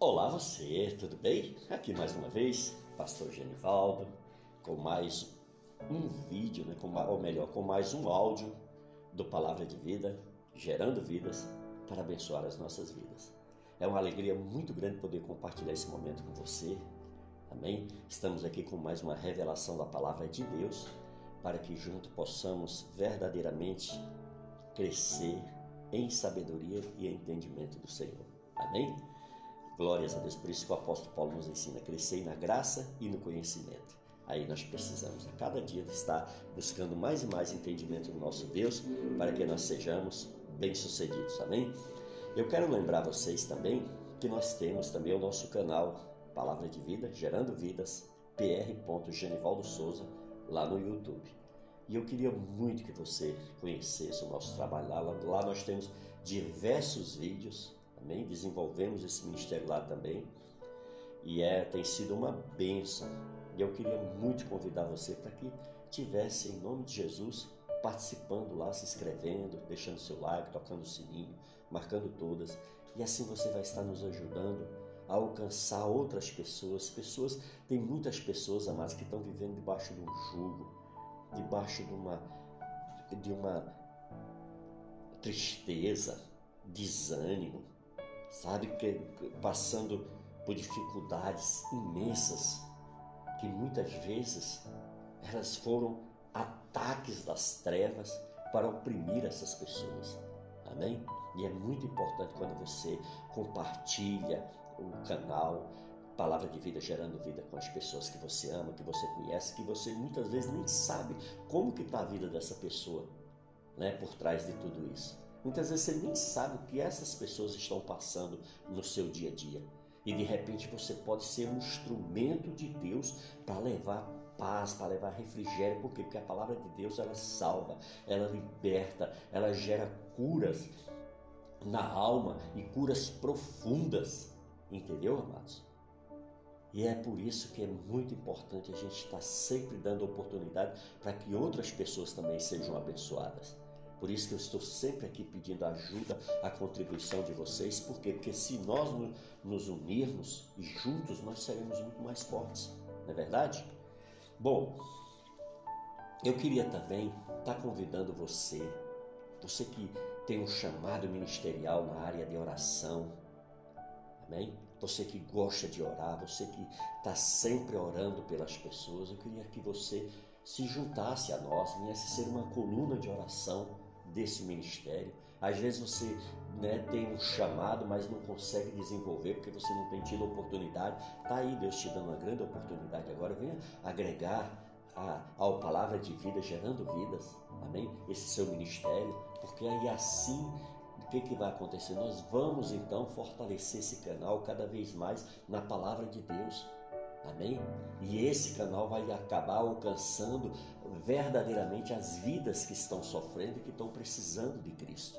Olá você, tudo bem? Aqui mais uma vez, Pastor Genivaldo, com mais um vídeo, né, com, ou melhor, com mais um áudio do Palavra de Vida, gerando vidas para abençoar as nossas vidas. É uma alegria muito grande poder compartilhar esse momento com você. Amém? Estamos aqui com mais uma revelação da Palavra de Deus para que junto possamos verdadeiramente crescer em sabedoria e entendimento do Senhor. Amém? Glórias a Deus. Por isso que o apóstolo Paulo nos ensina crescer na graça e no conhecimento. Aí nós precisamos a cada dia estar buscando mais e mais entendimento do nosso Deus para que nós sejamos bem-sucedidos. Amém? Eu quero lembrar vocês também que nós temos também o nosso canal Palavra de Vida, Gerando Vidas, pr. Genivaldo Souza, lá no YouTube. E eu queria muito que você conhecesse o nosso trabalho lá. Lá nós temos diversos vídeos Desenvolvemos esse ministério lá também. E é, tem sido uma bênção. E eu queria muito convidar você para que tivesse, em nome de Jesus, participando lá, se inscrevendo, deixando seu like, tocando o sininho, marcando todas. E assim você vai estar nos ajudando a alcançar outras pessoas. Pessoas, tem muitas pessoas, amadas, que estão vivendo debaixo de um jugo, debaixo de uma, de uma tristeza, desânimo, sabe, que, passando por dificuldades imensas, que muitas vezes elas foram ataques das trevas para oprimir essas pessoas. Amém? E é muito importante quando você compartilha o canal Palavra de Vida gerando vida com as pessoas que você ama, que você conhece, que você muitas vezes nem sabe como que está a vida dessa pessoa, né, por trás de tudo isso. Muitas vezes você nem sabe o que essas pessoas estão passando no seu dia a dia. E de repente você pode ser um instrumento de Deus para levar paz, para levar refrigério, porque porque a palavra de Deus ela salva, ela liberta, ela gera curas na alma e curas profundas, entendeu, amados? E é por isso que é muito importante a gente estar sempre dando oportunidade para que outras pessoas também sejam abençoadas. Por isso que eu estou sempre aqui pedindo ajuda, a contribuição de vocês. Por quê? Porque se nós nos unirmos e juntos, nós seremos muito mais fortes. Não é verdade? Bom, eu queria também estar convidando você, você que tem um chamado ministerial na área de oração, amém? Você que gosta de orar, você que está sempre orando pelas pessoas, eu queria que você se juntasse a nós, viesse ser uma coluna de oração desse ministério. Às vezes você né, tem um chamado, mas não consegue desenvolver porque você não tem tido oportunidade. Está aí Deus te dando uma grande oportunidade agora. Venha agregar a, ao palavra de vida, gerando vidas, amém? Esse seu ministério, porque aí assim o que, que vai acontecer? Nós vamos então fortalecer esse canal cada vez mais na palavra de Deus. Amém? E esse canal vai acabar alcançando verdadeiramente as vidas que estão sofrendo e que estão precisando de Cristo.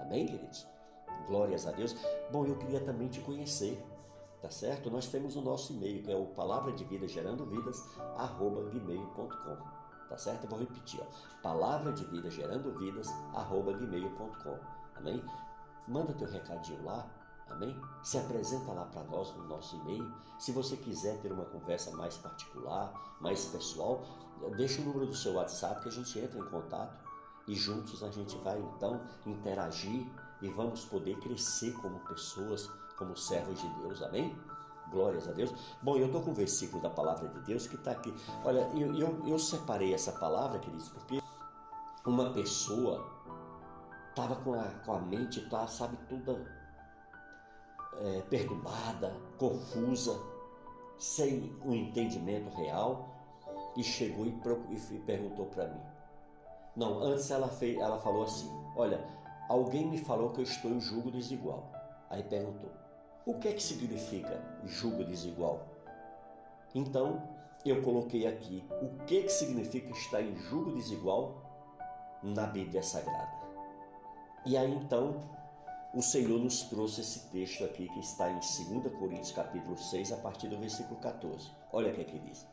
Amém, queridos? Glórias a Deus. Bom, eu queria também te conhecer, tá certo? Nós temos o nosso e-mail, que é o palavra de vida gerando vidas, arroba gmail.com. Tá certo? Eu vou repetir, ó. Palavra de vida gerando vidas, arroba gmail.com. Amém? Manda teu recadinho lá, Amém? Se apresenta lá para nós no nosso e-mail. Se você quiser ter uma conversa mais particular, mais pessoal, deixa o número do seu WhatsApp que a gente entra em contato e juntos a gente vai então interagir e vamos poder crescer como pessoas, como servos de Deus. Amém? Glórias a Deus. Bom, eu estou com um versículo da palavra de Deus que está aqui. Olha, eu, eu, eu separei essa palavra, queridos, porque uma pessoa estava com a, com a mente, tá, sabe, toda é, perturbada, confusa, sem um entendimento real, e chegou e, e perguntou para mim. Não, antes ela, fez, ela falou assim: Olha, alguém me falou que eu estou em julgo desigual. Aí perguntou: O que é que significa julgo desigual? Então eu coloquei aqui o que, que significa estar em julgo desigual na Bíblia Sagrada. E aí então o Senhor nos trouxe esse texto aqui que está em 2 Coríntios capítulo 6, a partir do versículo 14. Olha o que, é que diz.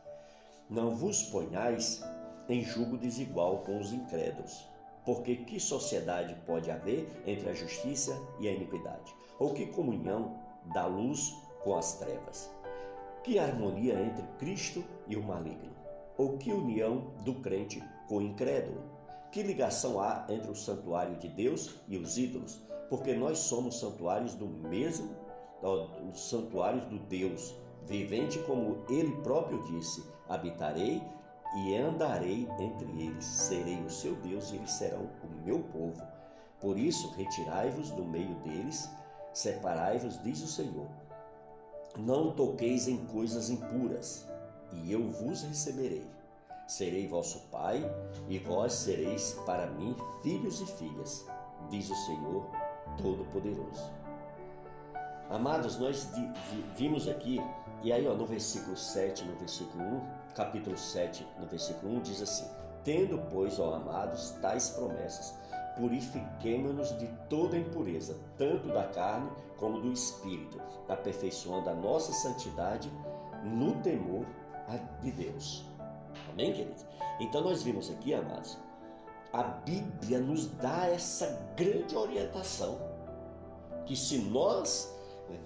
Não vos ponhais em julgo desigual com os incrédulos, porque que sociedade pode haver entre a justiça e a iniquidade? Ou que comunhão da luz com as trevas? Que harmonia entre Cristo e o maligno? Ou que união do crente com o incrédulo? Que ligação há entre o santuário de Deus e os ídolos? Porque nós somos santuários do mesmo, os santuários do Deus vivente, como ele próprio disse: habitarei e andarei entre eles, serei o seu Deus e eles serão o meu povo. Por isso, retirai-vos do meio deles, separai-vos, diz o Senhor. Não toqueis em coisas impuras, e eu vos receberei. Serei vosso pai, e vós sereis para mim filhos e filhas, diz o Senhor Todo-Poderoso. Amados, nós vimos aqui, e aí ó, no versículo 7, no versículo 1, capítulo 7, no versículo 1, diz assim: Tendo, pois, ó amados, tais promessas, purifiquemo-nos de toda impureza, tanto da carne como do espírito, aperfeiçoando a nossa santidade no temor de Deus. Amém, queridos? Então nós vimos aqui, amados, a Bíblia nos dá essa grande orientação que se nós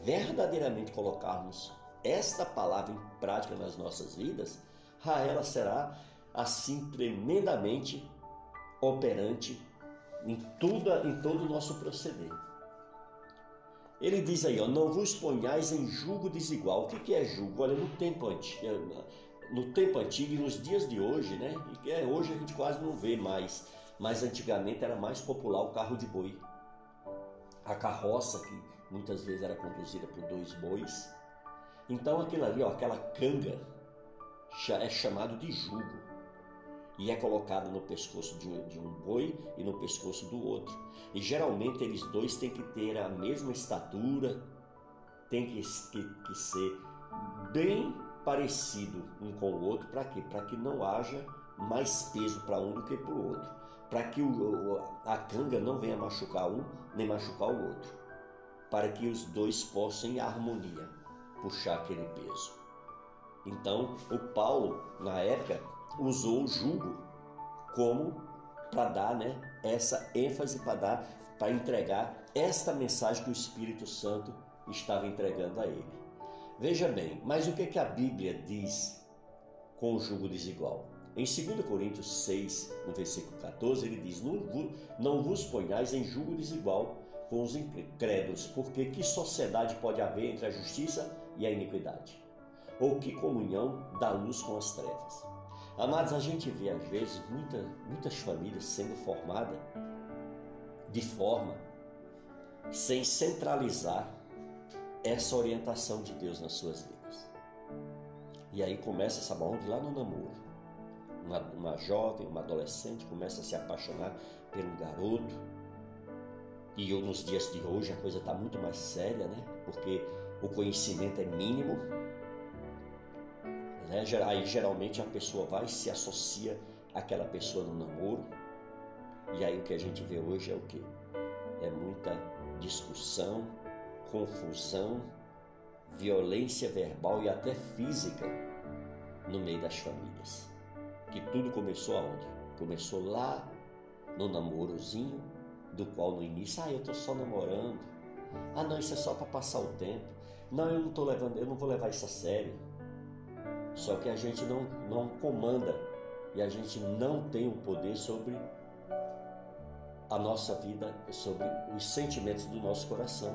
verdadeiramente colocarmos esta palavra em prática nas nossas vidas, ela será assim tremendamente operante em, tudo, em todo o nosso proceder. Ele diz aí, ó, não vos ponhais em julgo desigual. O que, é julgo? Olha, no tempo antigo, no tempo antigo e nos dias de hoje, né? E é, hoje a gente quase não vê mais, mas antigamente era mais popular o carro de boi. A carroça, que muitas vezes era conduzida por dois bois. Então aquilo ali, ó, aquela canga, é chamado de jugo e é colocado no pescoço de um, de um boi e no pescoço do outro. E geralmente eles dois têm que ter a mesma estatura, tem que, que, que ser bem parecido um com o outro, para quê? Para que não haja mais peso para um do que para o outro, para que o, a canga não venha machucar um nem machucar o outro, para que os dois possam em harmonia puxar aquele peso. Então, o Paulo, na época, usou o jugo como para dar né, essa ênfase, para dar, para entregar esta mensagem que o Espírito Santo estava entregando a ele. Veja bem, mas o que, que a Bíblia diz com o jugo desigual? Em 2 Coríntios 6, no versículo 14, ele diz: Não, vos ponhais em jugo desigual com os incrédulos, porque que sociedade pode haver entre a justiça e a iniquidade? Ou que comunhão da luz com as trevas? Amados, a gente vê às vezes muita, muitas famílias sendo formadas de forma sem centralizar essa orientação de Deus nas suas vidas. E aí começa essa de lá no namoro. Uma, uma jovem, uma adolescente começa a se apaixonar pelo garoto. E eu, nos dias de hoje a coisa está muito mais séria, né? Porque o conhecimento é mínimo, né? Aí geralmente a pessoa vai se associa àquela pessoa no namoro. E aí o que a gente vê hoje é o que? É muita discussão, confusão, violência verbal e até física no meio das famílias. Que tudo começou aonde? Começou lá no namorozinho, do qual no início, ah, eu tô só namorando. Ah, não, isso é só para passar o tempo. Não, eu não tô levando, eu não vou levar isso a sério. Só que a gente não, não comanda e a gente não tem o poder sobre a nossa vida, sobre os sentimentos do nosso coração.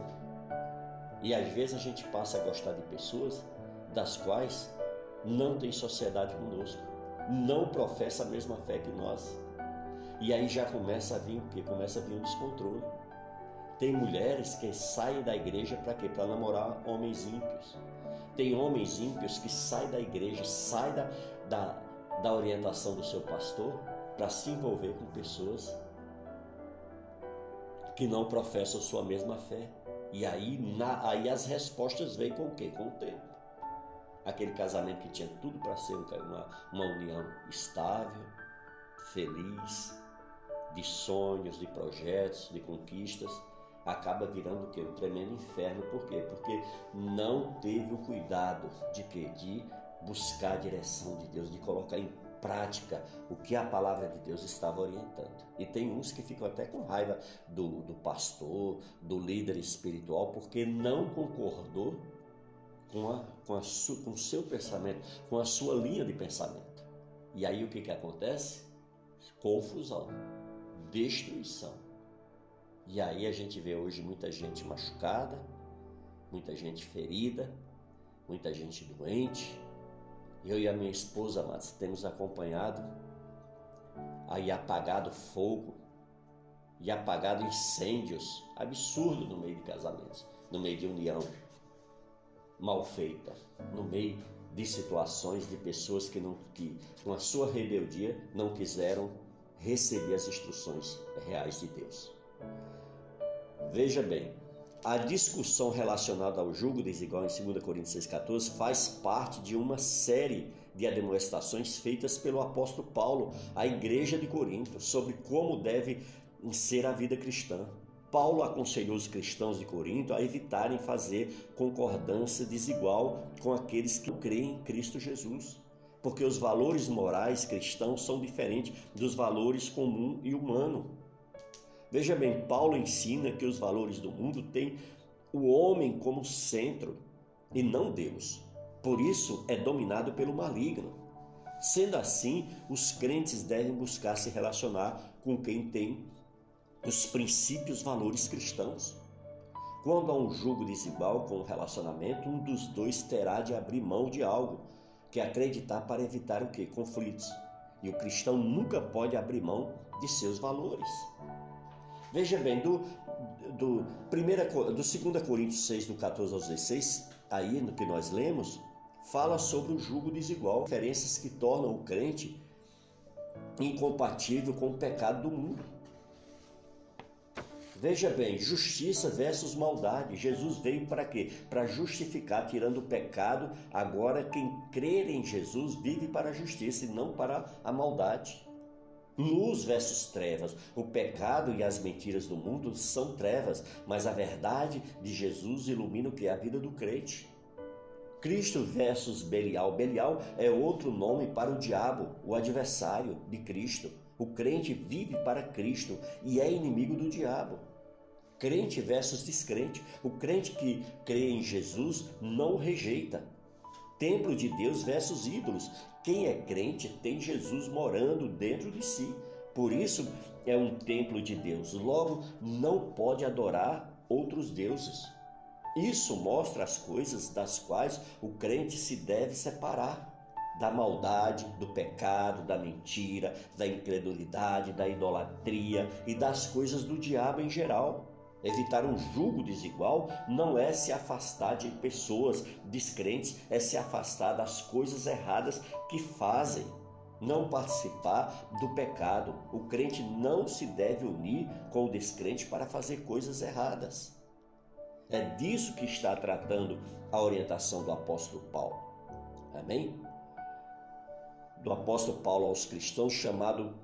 E às vezes a gente passa a gostar de pessoas das quais não tem sociedade conosco, não professa a mesma fé que nós. E aí já começa a vir o quê? Começa a vir um descontrole. Tem mulheres que saem da igreja para quê? Para namorar homens ímpios. Tem homens ímpios que saem da igreja, saem da, da, da orientação do seu pastor para se envolver com pessoas que não professam sua mesma fé. E aí, na, aí as respostas vêm com o quê? Com o tempo. Aquele casamento que tinha tudo para ser uma, uma união estável, feliz, de sonhos, de projetos, de conquistas, acaba virando o quê? Um tremendo inferno. Por quê? Porque não teve o cuidado de quê? De buscar a direção de Deus, de colocar em prática o que a palavra de Deus estava orientando. E tem uns que ficam até com raiva do, do pastor, do líder espiritual, porque não concordou com, a, com, a su, com o seu pensamento, com a sua linha de pensamento. E aí o que, que acontece? Confusão, destruição. E aí a gente vê hoje muita gente machucada, muita gente ferida, muita gente doente. Eu e a minha esposa, mas temos acompanhado aí apagado fogo e apagado incêndios absurdo no meio de casamentos, no meio de união mal feita, no meio de situações de pessoas que, não, que com a sua rebeldia não quiseram receber as instruções reais de Deus. Veja bem, a discussão relacionada ao julgo desigual em 2 Coríntios 6,14 faz parte de uma série de admoestações feitas pelo apóstolo Paulo à igreja de Corinto sobre como deve ser a vida cristã. Paulo aconselhou os cristãos de Corinto a evitarem fazer concordância desigual com aqueles que creem em Cristo Jesus, porque os valores morais cristãos são diferentes dos valores comum e humano. Veja bem, Paulo ensina que os valores do mundo têm o homem como centro e não Deus. Por isso é dominado pelo maligno. Sendo assim, os crentes devem buscar se relacionar com quem tem os princípios, valores cristãos. Quando há um jogo desigual com o relacionamento, um dos dois terá de abrir mão de algo, que é acreditar para evitar o que? Conflitos. E o cristão nunca pode abrir mão de seus valores. Veja bem, do, do, primeira, do 2 Coríntios 6, do 14 ao 16, aí no que nós lemos, fala sobre o jugo desigual, diferenças que tornam o crente incompatível com o pecado do mundo. Veja bem, justiça versus maldade. Jesus veio para quê? Para justificar, tirando o pecado. Agora, quem crer em Jesus vive para a justiça e não para a maldade. Luz versus trevas. O pecado e as mentiras do mundo são trevas, mas a verdade de Jesus ilumina o que é a vida do crente. Cristo versus Belial. Belial é outro nome para o diabo, o adversário de Cristo. O crente vive para Cristo e é inimigo do diabo crente versus descrente. O crente que crê em Jesus não rejeita. Templo de Deus versus ídolos. Quem é crente tem Jesus morando dentro de si. Por isso é um templo de Deus. Logo, não pode adorar outros deuses. Isso mostra as coisas das quais o crente se deve separar da maldade, do pecado, da mentira, da incredulidade, da idolatria e das coisas do diabo em geral. Evitar um julgo desigual não é se afastar de pessoas descrentes, é se afastar das coisas erradas que fazem. Não participar do pecado. O crente não se deve unir com o descrente para fazer coisas erradas. É disso que está tratando a orientação do apóstolo Paulo. Amém? Do apóstolo Paulo aos cristãos, chamado,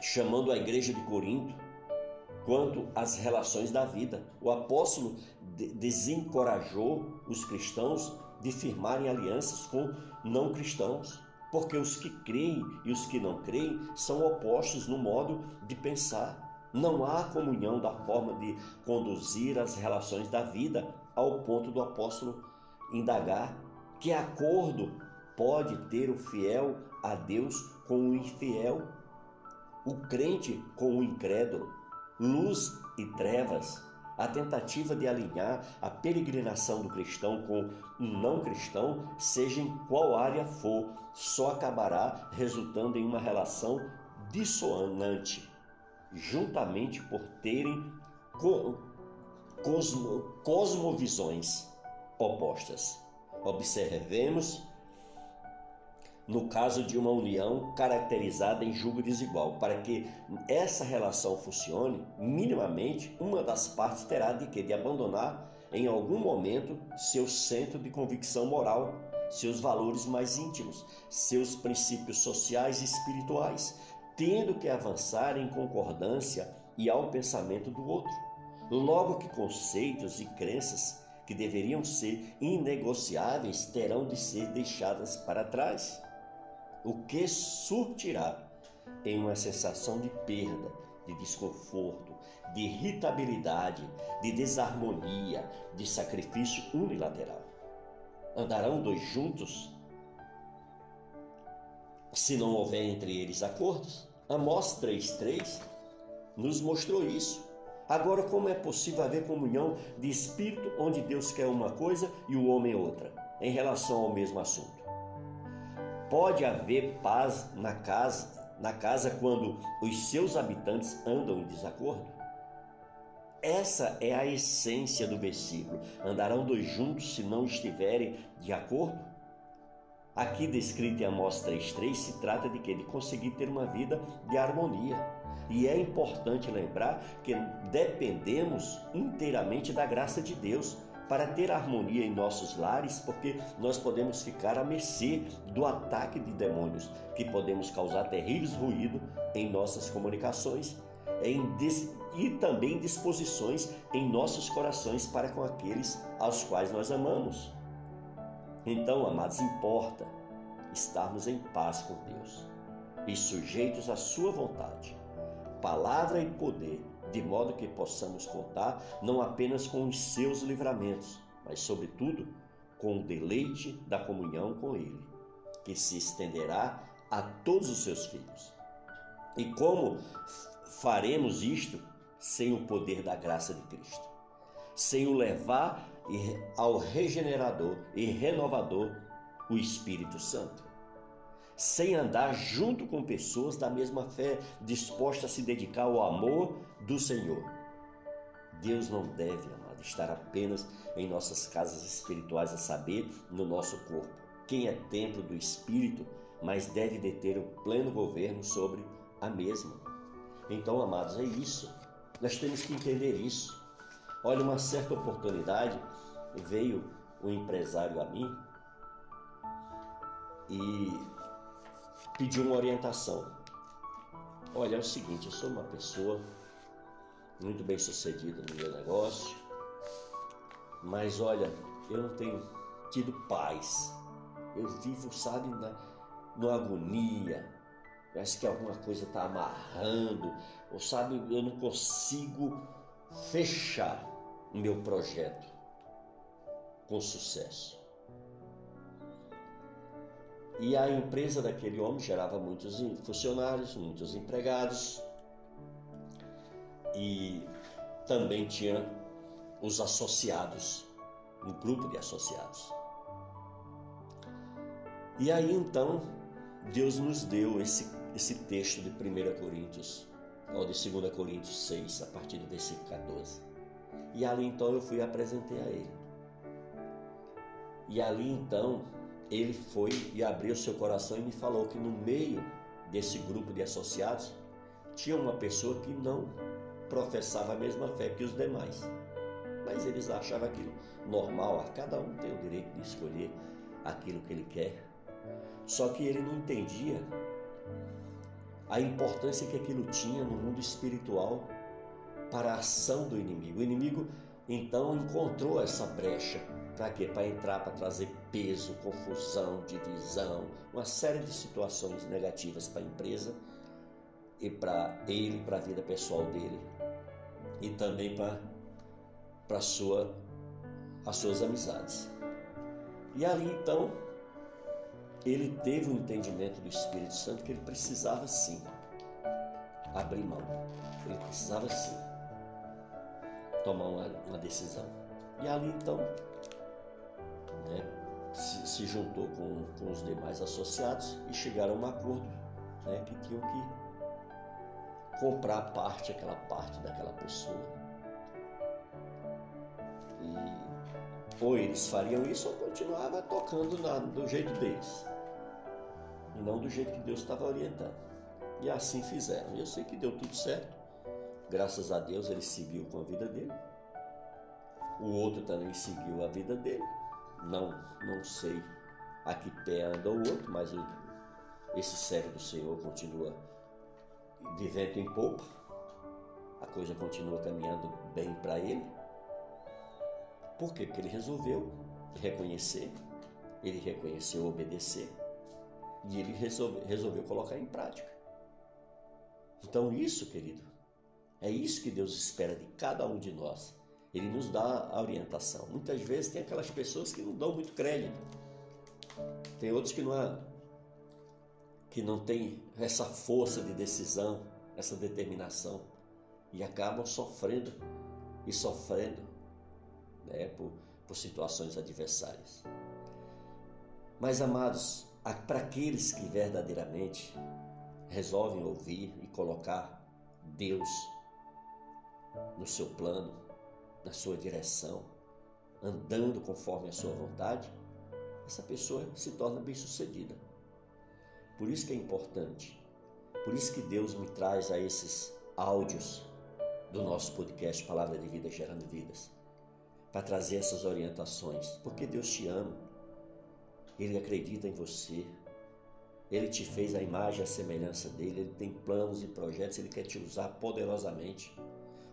chamando a igreja de Corinto quanto às relações da vida. O apóstolo desencorajou os cristãos de firmarem alianças com não cristãos, porque os que creem e os que não creem são opostos no modo de pensar. Não há comunhão da forma de conduzir as relações da vida, ao ponto do apóstolo indagar que acordo pode ter o fiel a Deus com o infiel, o crente com o incrédulo luz e trevas, a tentativa de alinhar a peregrinação do cristão com um não cristão, seja em qual área for, só acabará resultando em uma relação dissonante, juntamente por terem cosmo, cosmovisões opostas. Observemos no caso de uma união caracterizada em julgo desigual. Para que essa relação funcione, minimamente, uma das partes terá de que de abandonar em algum momento seu centro de convicção moral, seus valores mais íntimos, seus princípios sociais e espirituais, tendo que avançar em concordância e ao pensamento do outro. Logo que conceitos e crenças que deveriam ser inegociáveis terão de ser deixadas para trás o que surtirá em uma sensação de perda, de desconforto, de irritabilidade, de desarmonia, de sacrifício unilateral. Andarão dois juntos se não houver entre eles acordos? Amós 3,3 nos mostrou isso. Agora, como é possível haver comunhão de espírito onde Deus quer uma coisa e o homem outra, em relação ao mesmo assunto? Pode haver paz na casa, na casa quando os seus habitantes andam em desacordo? Essa é a essência do versículo. Andarão dois juntos se não estiverem de acordo? Aqui descrito em Amós 3,3 se trata de que ele conseguir ter uma vida de harmonia. E é importante lembrar que dependemos inteiramente da graça de Deus para ter harmonia em nossos lares, porque nós podemos ficar à mercê do ataque de demônios, que podemos causar terríveis ruídos em nossas comunicações em e também disposições em nossos corações para com aqueles aos quais nós amamos. Então, amados, importa estarmos em paz com Deus e sujeitos à Sua vontade palavra e poder, de modo que possamos contar não apenas com os seus livramentos, mas, sobretudo, com o deleite da comunhão com Ele, que se estenderá a todos os seus filhos. E como faremos isto sem o poder da graça de Cristo? Sem o levar ao regenerador e renovador, o Espírito Santo sem andar junto com pessoas da mesma fé, dispostas a se dedicar ao amor do Senhor. Deus não deve, amado, estar apenas em nossas casas espirituais, a saber, no nosso corpo. Quem é templo do Espírito, mas deve deter o pleno governo sobre a mesma. Então, amados, é isso. Nós temos que entender isso. Olha, uma certa oportunidade veio um empresário a mim e pediu uma orientação. Olha, é o seguinte, eu sou uma pessoa muito bem sucedida no meu negócio, mas olha, eu não tenho tido paz. Eu vivo, sabe, na, numa agonia. Parece que alguma coisa está amarrando, ou sabe, eu não consigo fechar o meu projeto com sucesso. E a empresa daquele homem gerava muitos funcionários, muitos empregados. E também tinha os associados, um grupo de associados. E aí então Deus nos deu esse, esse texto de 1 Coríntios, ou de 2 Coríntios 6, a partir do versículo 14. E ali então eu fui e apresentei a ele. E ali então ele foi e abriu seu coração e me falou que no meio desse grupo de associados tinha uma pessoa que não professava a mesma fé que os demais. Mas eles achavam aquilo normal, cada um tem o direito de escolher aquilo que ele quer. Só que ele não entendia a importância que aquilo tinha no mundo espiritual para a ação do inimigo. O inimigo então encontrou essa brecha para quê? Para entrar, para trazer peso, confusão, divisão, uma série de situações negativas para a empresa e para ele, para a vida pessoal dele e também para sua as suas amizades. E ali então ele teve um entendimento do Espírito Santo que ele precisava sim abrir mão. Ele precisava sim tomar uma, uma decisão. E ali então né, se, se, juntou com, com, os demais associados e chegaram a um acordo né, que tinham que comprar parte, aquela parte daquela pessoa. E ou eles fariam isso ou continuava tocando na, do jeito deles. E não do jeito que Deus estava orientando. E assim fizeram. Eu sei que deu tudo certo. Graças a Deus ele seguiu com a vida dele. O outro também seguiu a vida dele não, não sei a que pé anda o outro, mas esse servo do Senhor continua de vento em popa, a coisa continua caminhando bem para ele. Por quê? Porque ele resolveu reconhecer, ele reconheceu obedecer e ele resolve, resolveu colocar em prática. Então, isso, querido, é isso que Deus espera de cada um de nós ele nos dá a orientação. Muitas vezes tem aquelas pessoas que não dão muito crédito. Tem outros que não, é, que não tem essa força de decisão, essa determinação e acabam sofrendo e sofrendo né, por, por situações adversárias. Mas, amados, para aqueles que verdadeiramente resolvem ouvir e colocar Deus no seu plano, na sua direção, andando conforme a sua vontade, essa pessoa se torna bem-sucedida. Por isso que é importante, por isso que Deus me traz a esses áudios do nosso podcast Palavra de Vida Gerando Vidas, para trazer essas orientações, porque Deus te ama, Ele acredita em você, Ele te fez a imagem e a semelhança dele, Ele tem planos e projetos, Ele quer te usar poderosamente.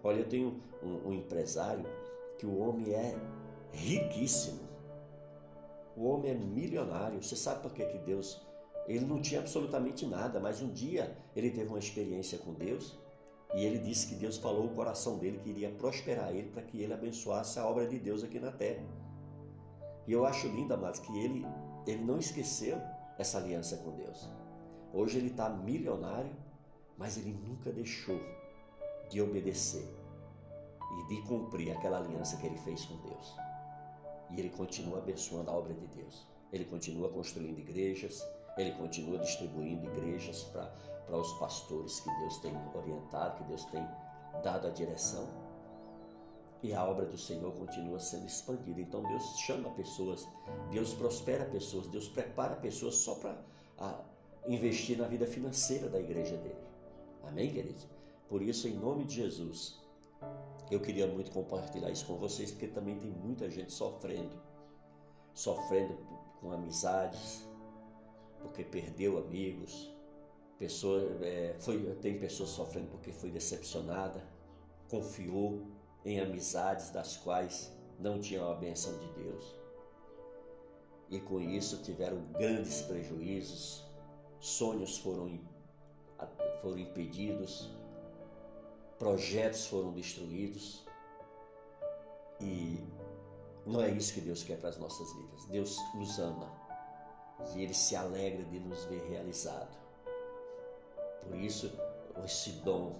Olha, eu tenho um, um empresário que o homem é riquíssimo, o homem é milionário. Você sabe por que, que Deus. Ele não tinha absolutamente nada, mas um dia ele teve uma experiência com Deus e ele disse que Deus falou o coração dele que iria prosperar ele para que ele abençoasse a obra de Deus aqui na terra. E eu acho lindo, amados, que ele, ele não esqueceu essa aliança com Deus. Hoje ele está milionário, mas ele nunca deixou de obedecer e de cumprir aquela aliança que ele fez com Deus. E ele continua abençoando a obra de Deus. Ele continua construindo igrejas, ele continua distribuindo igrejas para os pastores que Deus tem orientado, que Deus tem dado a direção. E a obra do Senhor continua sendo expandida. Então Deus chama pessoas, Deus prospera pessoas, Deus prepara pessoas só para investir na vida financeira da igreja dele. Amém, queridos? Por isso, em nome de Jesus, eu queria muito compartilhar isso com vocês, porque também tem muita gente sofrendo, sofrendo com amizades, porque perdeu amigos, Pessoa, é, foi, tem pessoas sofrendo porque foi decepcionada, confiou em amizades das quais não tinham a benção de Deus. E com isso tiveram grandes prejuízos, sonhos foram, foram impedidos, projetos foram destruídos. E não é isso que Deus quer para as nossas vidas. Deus nos ama e Ele se alegra de nos ver realizados. Por isso, esse dom,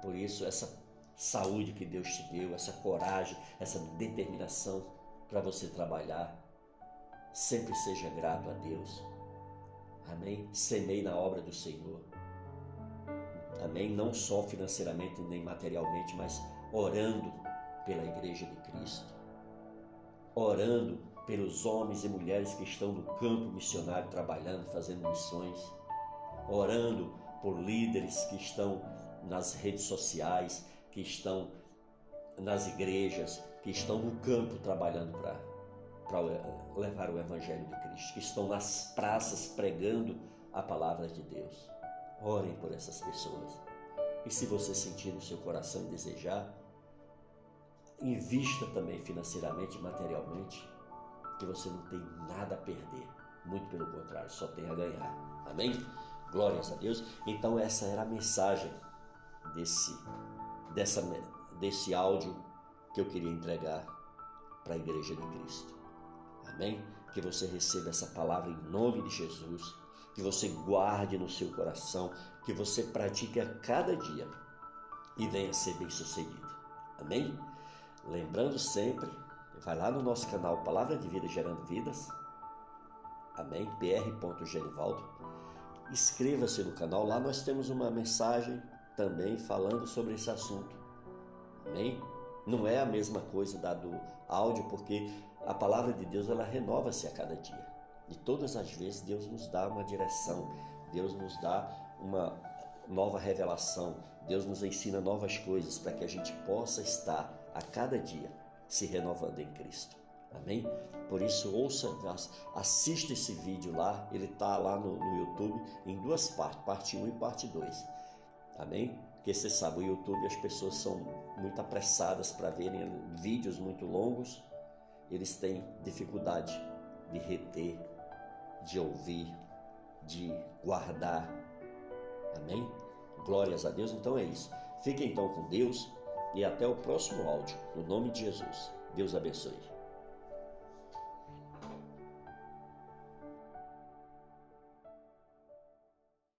por isso, essa saúde que Deus te deu, essa coragem, essa determinação para você trabalhar. Sempre seja grato a Deus. Amém? Semei na obra do Senhor. Amém? Não só financeiramente nem materialmente, mas orando pela Igreja de Cristo. Orando pelos homens e mulheres que estão no campo missionário trabalhando, fazendo missões. Orando por líderes que estão nas redes sociais, que estão nas igrejas, que estão no campo trabalhando para levar o Evangelho de Cristo, que estão nas praças pregando a palavra de Deus. Orem por essas pessoas. E se você sentir no seu coração e desejar, invista também financeiramente materialmente, que você não tem nada a perder. Muito pelo contrário, só tem a ganhar. Amém? Glórias a Deus. Então essa era a mensagem desse dessa desse áudio que eu queria entregar para a igreja de Cristo. Amém? Que você receba essa palavra em nome de Jesus, que você guarde no seu coração, que você pratique a cada dia e venha ser bem-sucedido. Amém? Lembrando sempre, vai lá no nosso canal Palavra de Vida Gerando Vidas. Amém? pr.genivaldo inscreva-se no canal. Lá nós temos uma mensagem também falando sobre esse assunto. Amém? Não é a mesma coisa da do áudio, porque a palavra de Deus ela renova-se a cada dia. E todas as vezes Deus nos dá uma direção, Deus nos dá uma nova revelação, Deus nos ensina novas coisas para que a gente possa estar a cada dia se renovando em Cristo. Amém? Por isso, ouça, assista esse vídeo lá, ele está lá no, no, YouTube em duas partes, parte 1 e parte 2. Amém? Porque você sabe, o YouTube as pessoas são muito apressadas para verem vídeos muito longos, eles têm dificuldade de reter, de ouvir, de guardar. Amém? Glórias a Deus. Então é isso. Fique então com Deus e até o próximo áudio. No nome de Jesus. Deus abençoe.